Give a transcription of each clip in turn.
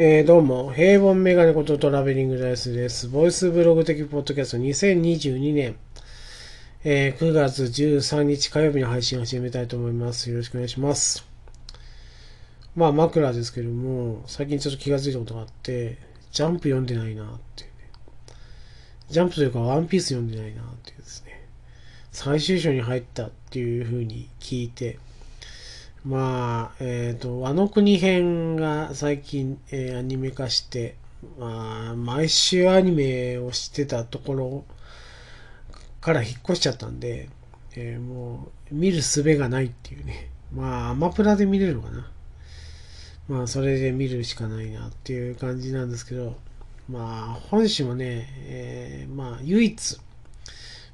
えー、どうも、平凡メガネことトラベリングダイスです。ボイスブログ的ポッドキャスト2022年、えー、9月13日火曜日の配信を始めたいと思います。よろしくお願いします。まあ、枕ですけども、最近ちょっと気がついたことがあって、ジャンプ読んでないなっていうね。ジャンプというか、ワンピース読んでないなっていうですね。最終章に入ったっていう風に聞いて、まあ、えっ、ー、と、あの国編が最近、えー、アニメ化して、まあ、毎週アニメをしてたところから引っ越しちゃったんで、えー、もう、見る術がないっていうね。まあ、アマプラで見れるのかな。まあ、それで見るしかないなっていう感じなんですけど、まあ、本誌もね、えー、まあ、唯一、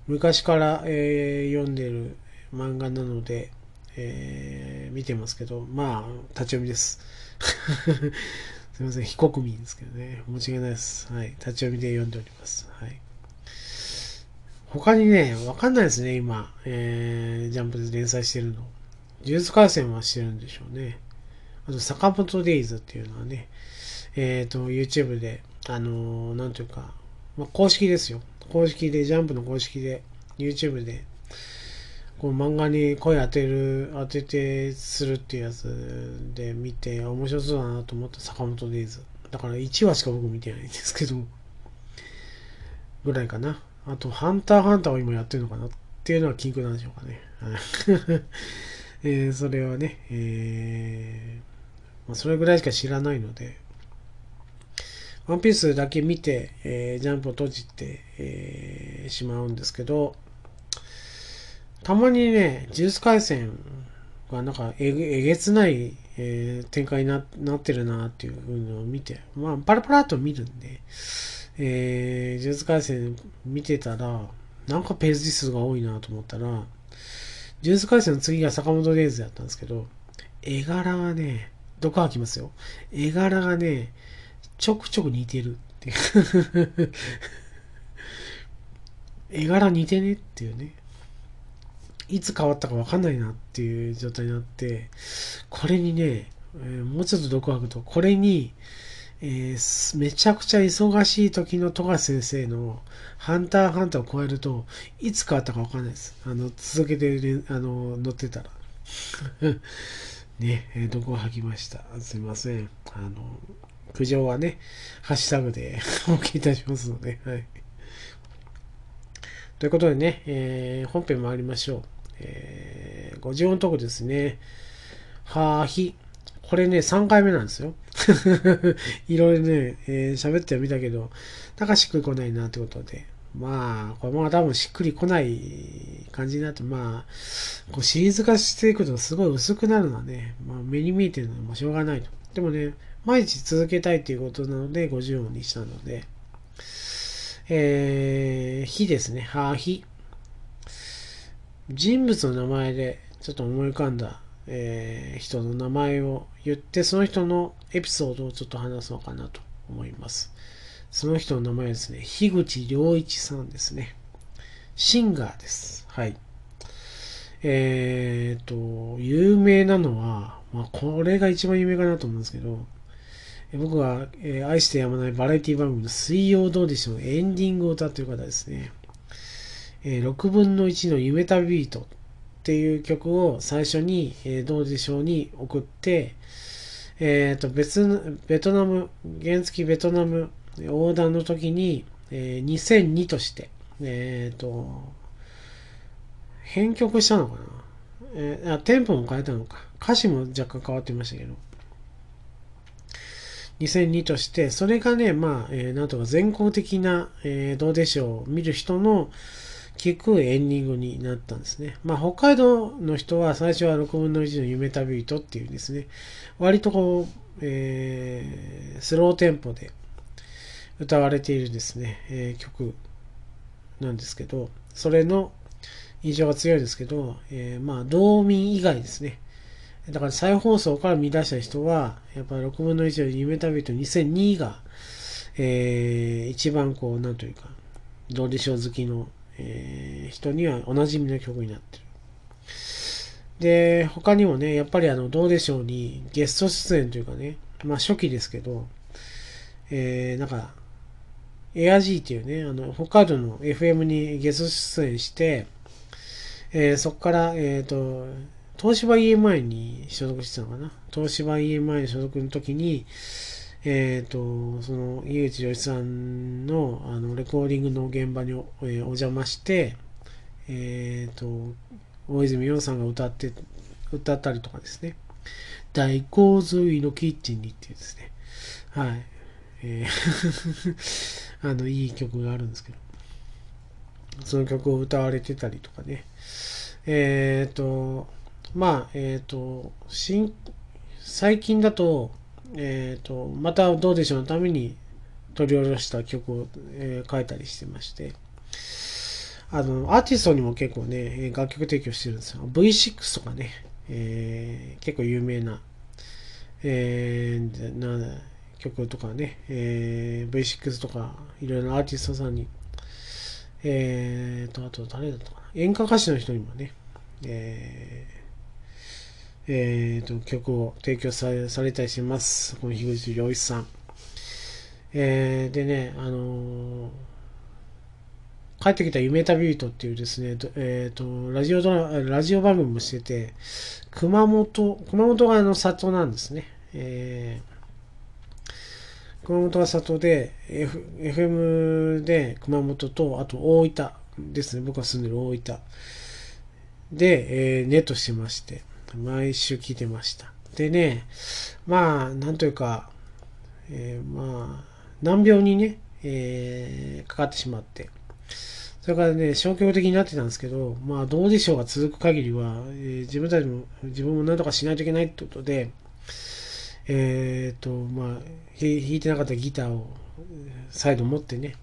昔から、えー、読んでる漫画なので、えー、見てますけど、まあ、立ち読みです。すいません、非国民ですけどね。申し訳ないです。はい。立ち読みで読んでおります。はい。他にね、わかんないですね、今。えー、ジャンプで連載してるの。呪術廻戦はしてるんでしょうね。あと、坂本デイズっていうのはね、えっ、ー、と、YouTube で、あのー、なんというか、まあ、公式ですよ。公式で、ジャンプの公式で、YouTube でこう漫画に声当てる、当ててするっていうやつで見て、面白そうだなと思った坂本デイズ。だから1話しか僕見てないんですけど、ぐらいかな。あと、ハンターハンターを今やってるのかなっていうのは禁句なんでしょうかね。えー、それはね、えー、まあ、それぐらいしか知らないので、ワンピースだけ見て、えー、ジャンプを閉じて、えー、しまうんですけど、たまにね、ジュース回戦がなんかえげつない、えー、展開にななってるなっていうのを見て、まあ、パラパラっと見るんで、えー、ジュース回戦見てたら、なんかページ数が多いなと思ったら、ジュース回戦の次が坂本デイズだったんですけど、絵柄がね、どこ開きますよ。絵柄がね、ちょくちょく似てるっていう。絵柄似てねっていうね。いつ変わったかわかんないなっていう状態になって、これにね、えー、もうちょっと毒吐くと、これに、えー、めちゃくちゃ忙しい時の富樫先生のハンターハンターを超えると、いつ変わったかわかんないです。あの、続けて、あの、乗ってたら。ね、えー、毒を吐きました。すいません。あの、苦情はね、ハッシュタグで お聞きいたしますので、はい。ということでね、えー、本編参りましょう。えー、50音トークですね。はーひ。これね、3回目なんですよ。いろいろね、えー、喋ってはみたけど、なんかしっくりこないなってことで。まあ、これも多分しっくりこない感じになって、まあ、こうシリーズ化していくとすごい薄くなるのはね、まあ、目に見えてるのもしょうがないと。でもね、毎日続けたいということなので、50音にしたので、えー、火ですね。はーひ。人物の名前でちょっと思い浮かんだ、えー、人の名前を言って、その人のエピソードをちょっと話そうかなと思います。その人の名前ですね、樋口良一さんですね。シンガーです。はい。えっ、ー、と、有名なのは、まあ、これが一番有名かなと思うんですけど、僕が、え、愛してやまないバラエティ番組の水曜どうでしょうエンディングを歌ってる方ですね。えー、6分の1の夢旅ビートっていう曲を最初に、えー、どうでしょうに送って、えっ、ー、と、別の、ベトナム、原付ベトナム横断の時に、えー、2002として、えっ、ー、と、編曲したのかな？えー、あ、テンポも変えたのか。歌詞も若干変わってましたけど。2002として、それがね、まあ、えー、なんとか全国的な、えー、どうでしょう、見る人の、聞くエンディングになったんですね。まあ、北海道の人は最初は6分の1の夢旅人っていうですね、割とこう、えー、スローテンポで歌われているですね、えー、曲なんですけど、それの印象が強いですけど、えー、まあ、道民以外ですね。だから再放送から見出した人は、やっぱり6分の1の夢旅人2002が、えー、一番こう、なんというか、どうでしょう好きのえー、人にはおなじみの曲になってる。で、他にもね、やっぱりあの、どうでしょうにゲスト出演というかね、まあ初期ですけど、えー、なんか、エアジーっていうね、あの、北海道の FM にゲスト出演して、えー、そこから、えっ、ー、と、東芝 EMI に所属してたのかな？東芝 EMI に所属の時に、えっ、ー、と、その、井口義さんの、あの、レコーディングの現場にお,、えー、お邪魔して、えっ、ー、と、大泉洋さんが歌って、歌ったりとかですね。大洪水のキッチンにっていうですね。はい。えー あの、いい曲があるんですけど。その曲を歌われてたりとかね。えっ、ー、と、まあ、えっ、ー、と、新、最近だと、えっ、ー、と、またどうでしょうのために取り下ろした曲を、えー、書いたりしてまして、あの、アーティストにも結構ね、楽曲提供してるんですよ。V6 とかね、えー、結構有名な、えー、な曲とかね、えー、V6 とか、いろいろなアーティストさんに、えーと、あと誰だったかな、演歌歌手の人にもね、えーえーと、曲を提供されされたりします。この樋口良一さん。えー、でね、あのー、帰ってきた夢旅人っていうですね、えっ、ー、と、ラジオドラ、ラジオ番組もしてて、熊本、熊本があの里なんですね。えー、熊本が里で、F、FM で熊本と、あと大分ですね。僕が住んでる大分で、えー、ネットしてまして、毎週聞いてました。でね、まあ、なんというか、えー、まあ、難病にね、えー、かかってしまって、それからね、消極的になってたんですけど、まあ、同時症が続く限りは、えー、自分たちも、自分も何とかしないといけないってことで、えっ、ー、と、まあ、弾いてなかったギターを再度持ってね、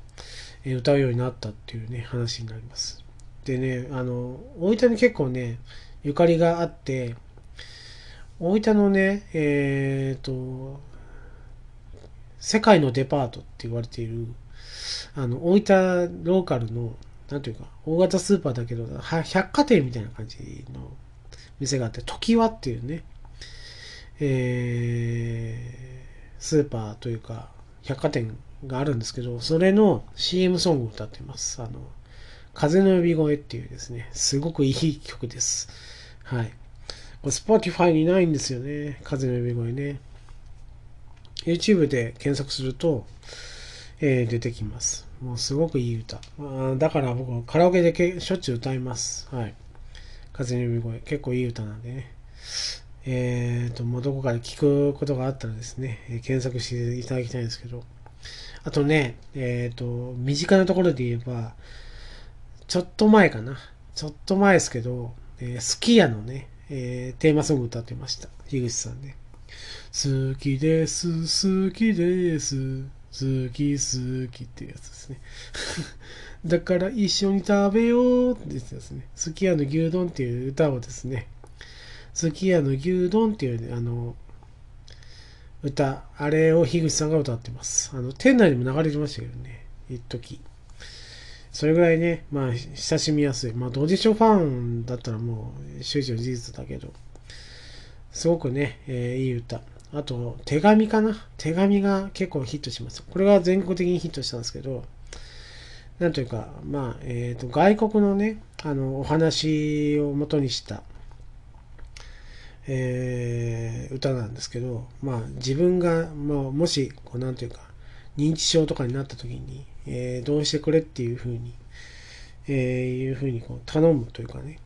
歌うようになったっていうね、話になります。でね、あの、大分に結構ね、ゆかりがあって、大分のね、えっ、ー、と、世界のデパートって言われている、あの、大分ローカルの、なんていうか、大型スーパーだけど、百貨店みたいな感じの店があって、時はっていうね、えー、スーパーというか、百貨店があるんですけど、それの CM ソングを歌ってます。あの、風の呼び声っていうですね、すごくいい曲です。はい。これ Spotify にないんですよね。風の呼び声ね。YouTube で検索すると、えー、出てきます。もうすごくいい歌。あだから僕はカラオケでけしょっちゅう歌います。はい。風の呼び声。結構いい歌なんでね。えっ、ー、と、もうどこかで聞くことがあったらですね、えー、検索していただきたいんですけど。あとね、えっ、ー、と、身近なところで言えば、ちょっと前かな。ちょっと前ですけど、えー、スキヤのね、えー、テーマソング歌ってました。樋口さんね。好きです、好きです、好き好きっていうやつですね。だから一緒に食べようってやつですね。すき家の牛丼っていう歌をですね、すき家の牛丼っていう、ね、あの、歌、あれを樋口さんが歌ってます。あの、店内にも流れてましたけどね、一時。それぐらいね、まあ、親しみやすい。まあ、同時書ファンだったらもう、周知の事実だけど、すごくね、えー、いい歌。あと、手紙かな？手紙が結構ヒットします。これが全国的にヒットしたんですけど、なんというか、まあ、えっ、ー、と、外国のね、あの、お話を元にした、えー、歌なんですけど、まあ、自分が、まあ、もし、こう、なんというか、認知症とかになった時に、えー、どうしてくれっていうふうに、えー、いうふうにこう頼むというかね、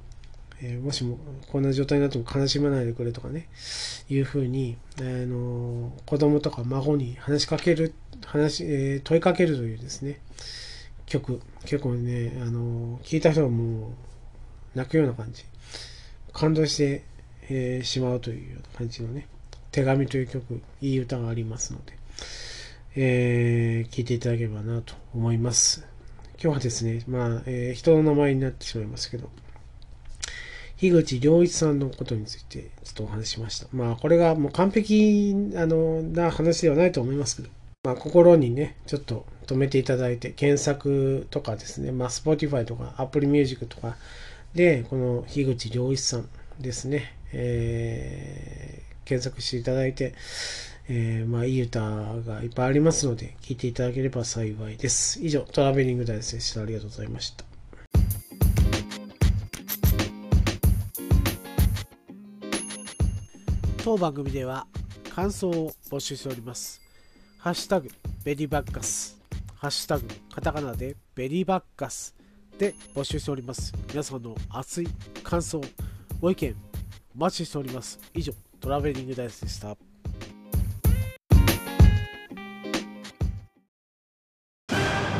えー、もしもこんな状態になっても悲しまないでくれとかね、いうふうに、あの子供とか孫に話しかける、話、え問いかけるというですね、曲、結構ね、あの聞いた人はもう泣くような感じ、感動して、えしまうというような感じのね、手紙という曲、いい歌がありますので、えー、聞いていただければなと思います。今日はですね、まあ、えー、人の名前になってしまいますけど、樋口良一さんのことについてちょっとお話しました。まあ、これがもう完璧あのな話ではないと思いますけど、まあ、心にね、ちょっと止めていただいて、検索とかですね、まあ、Spotify とか Apple Music とかで、この樋口良一さんですね、えー、検索していただいて、えー、まあ、いい歌がいっぱいありますので、聴いていただければ幸いです。以上、トラベリングダイスでした。ありがとうございました。当番組では感想を募集しております。ハッシュタグ、ベリーバッカス。ハッシュタグ、カタカナでベリーバッカスで募集しております。皆さんの熱い感想、ご意見、お待ちしております。以上、トラベリングダイスでした。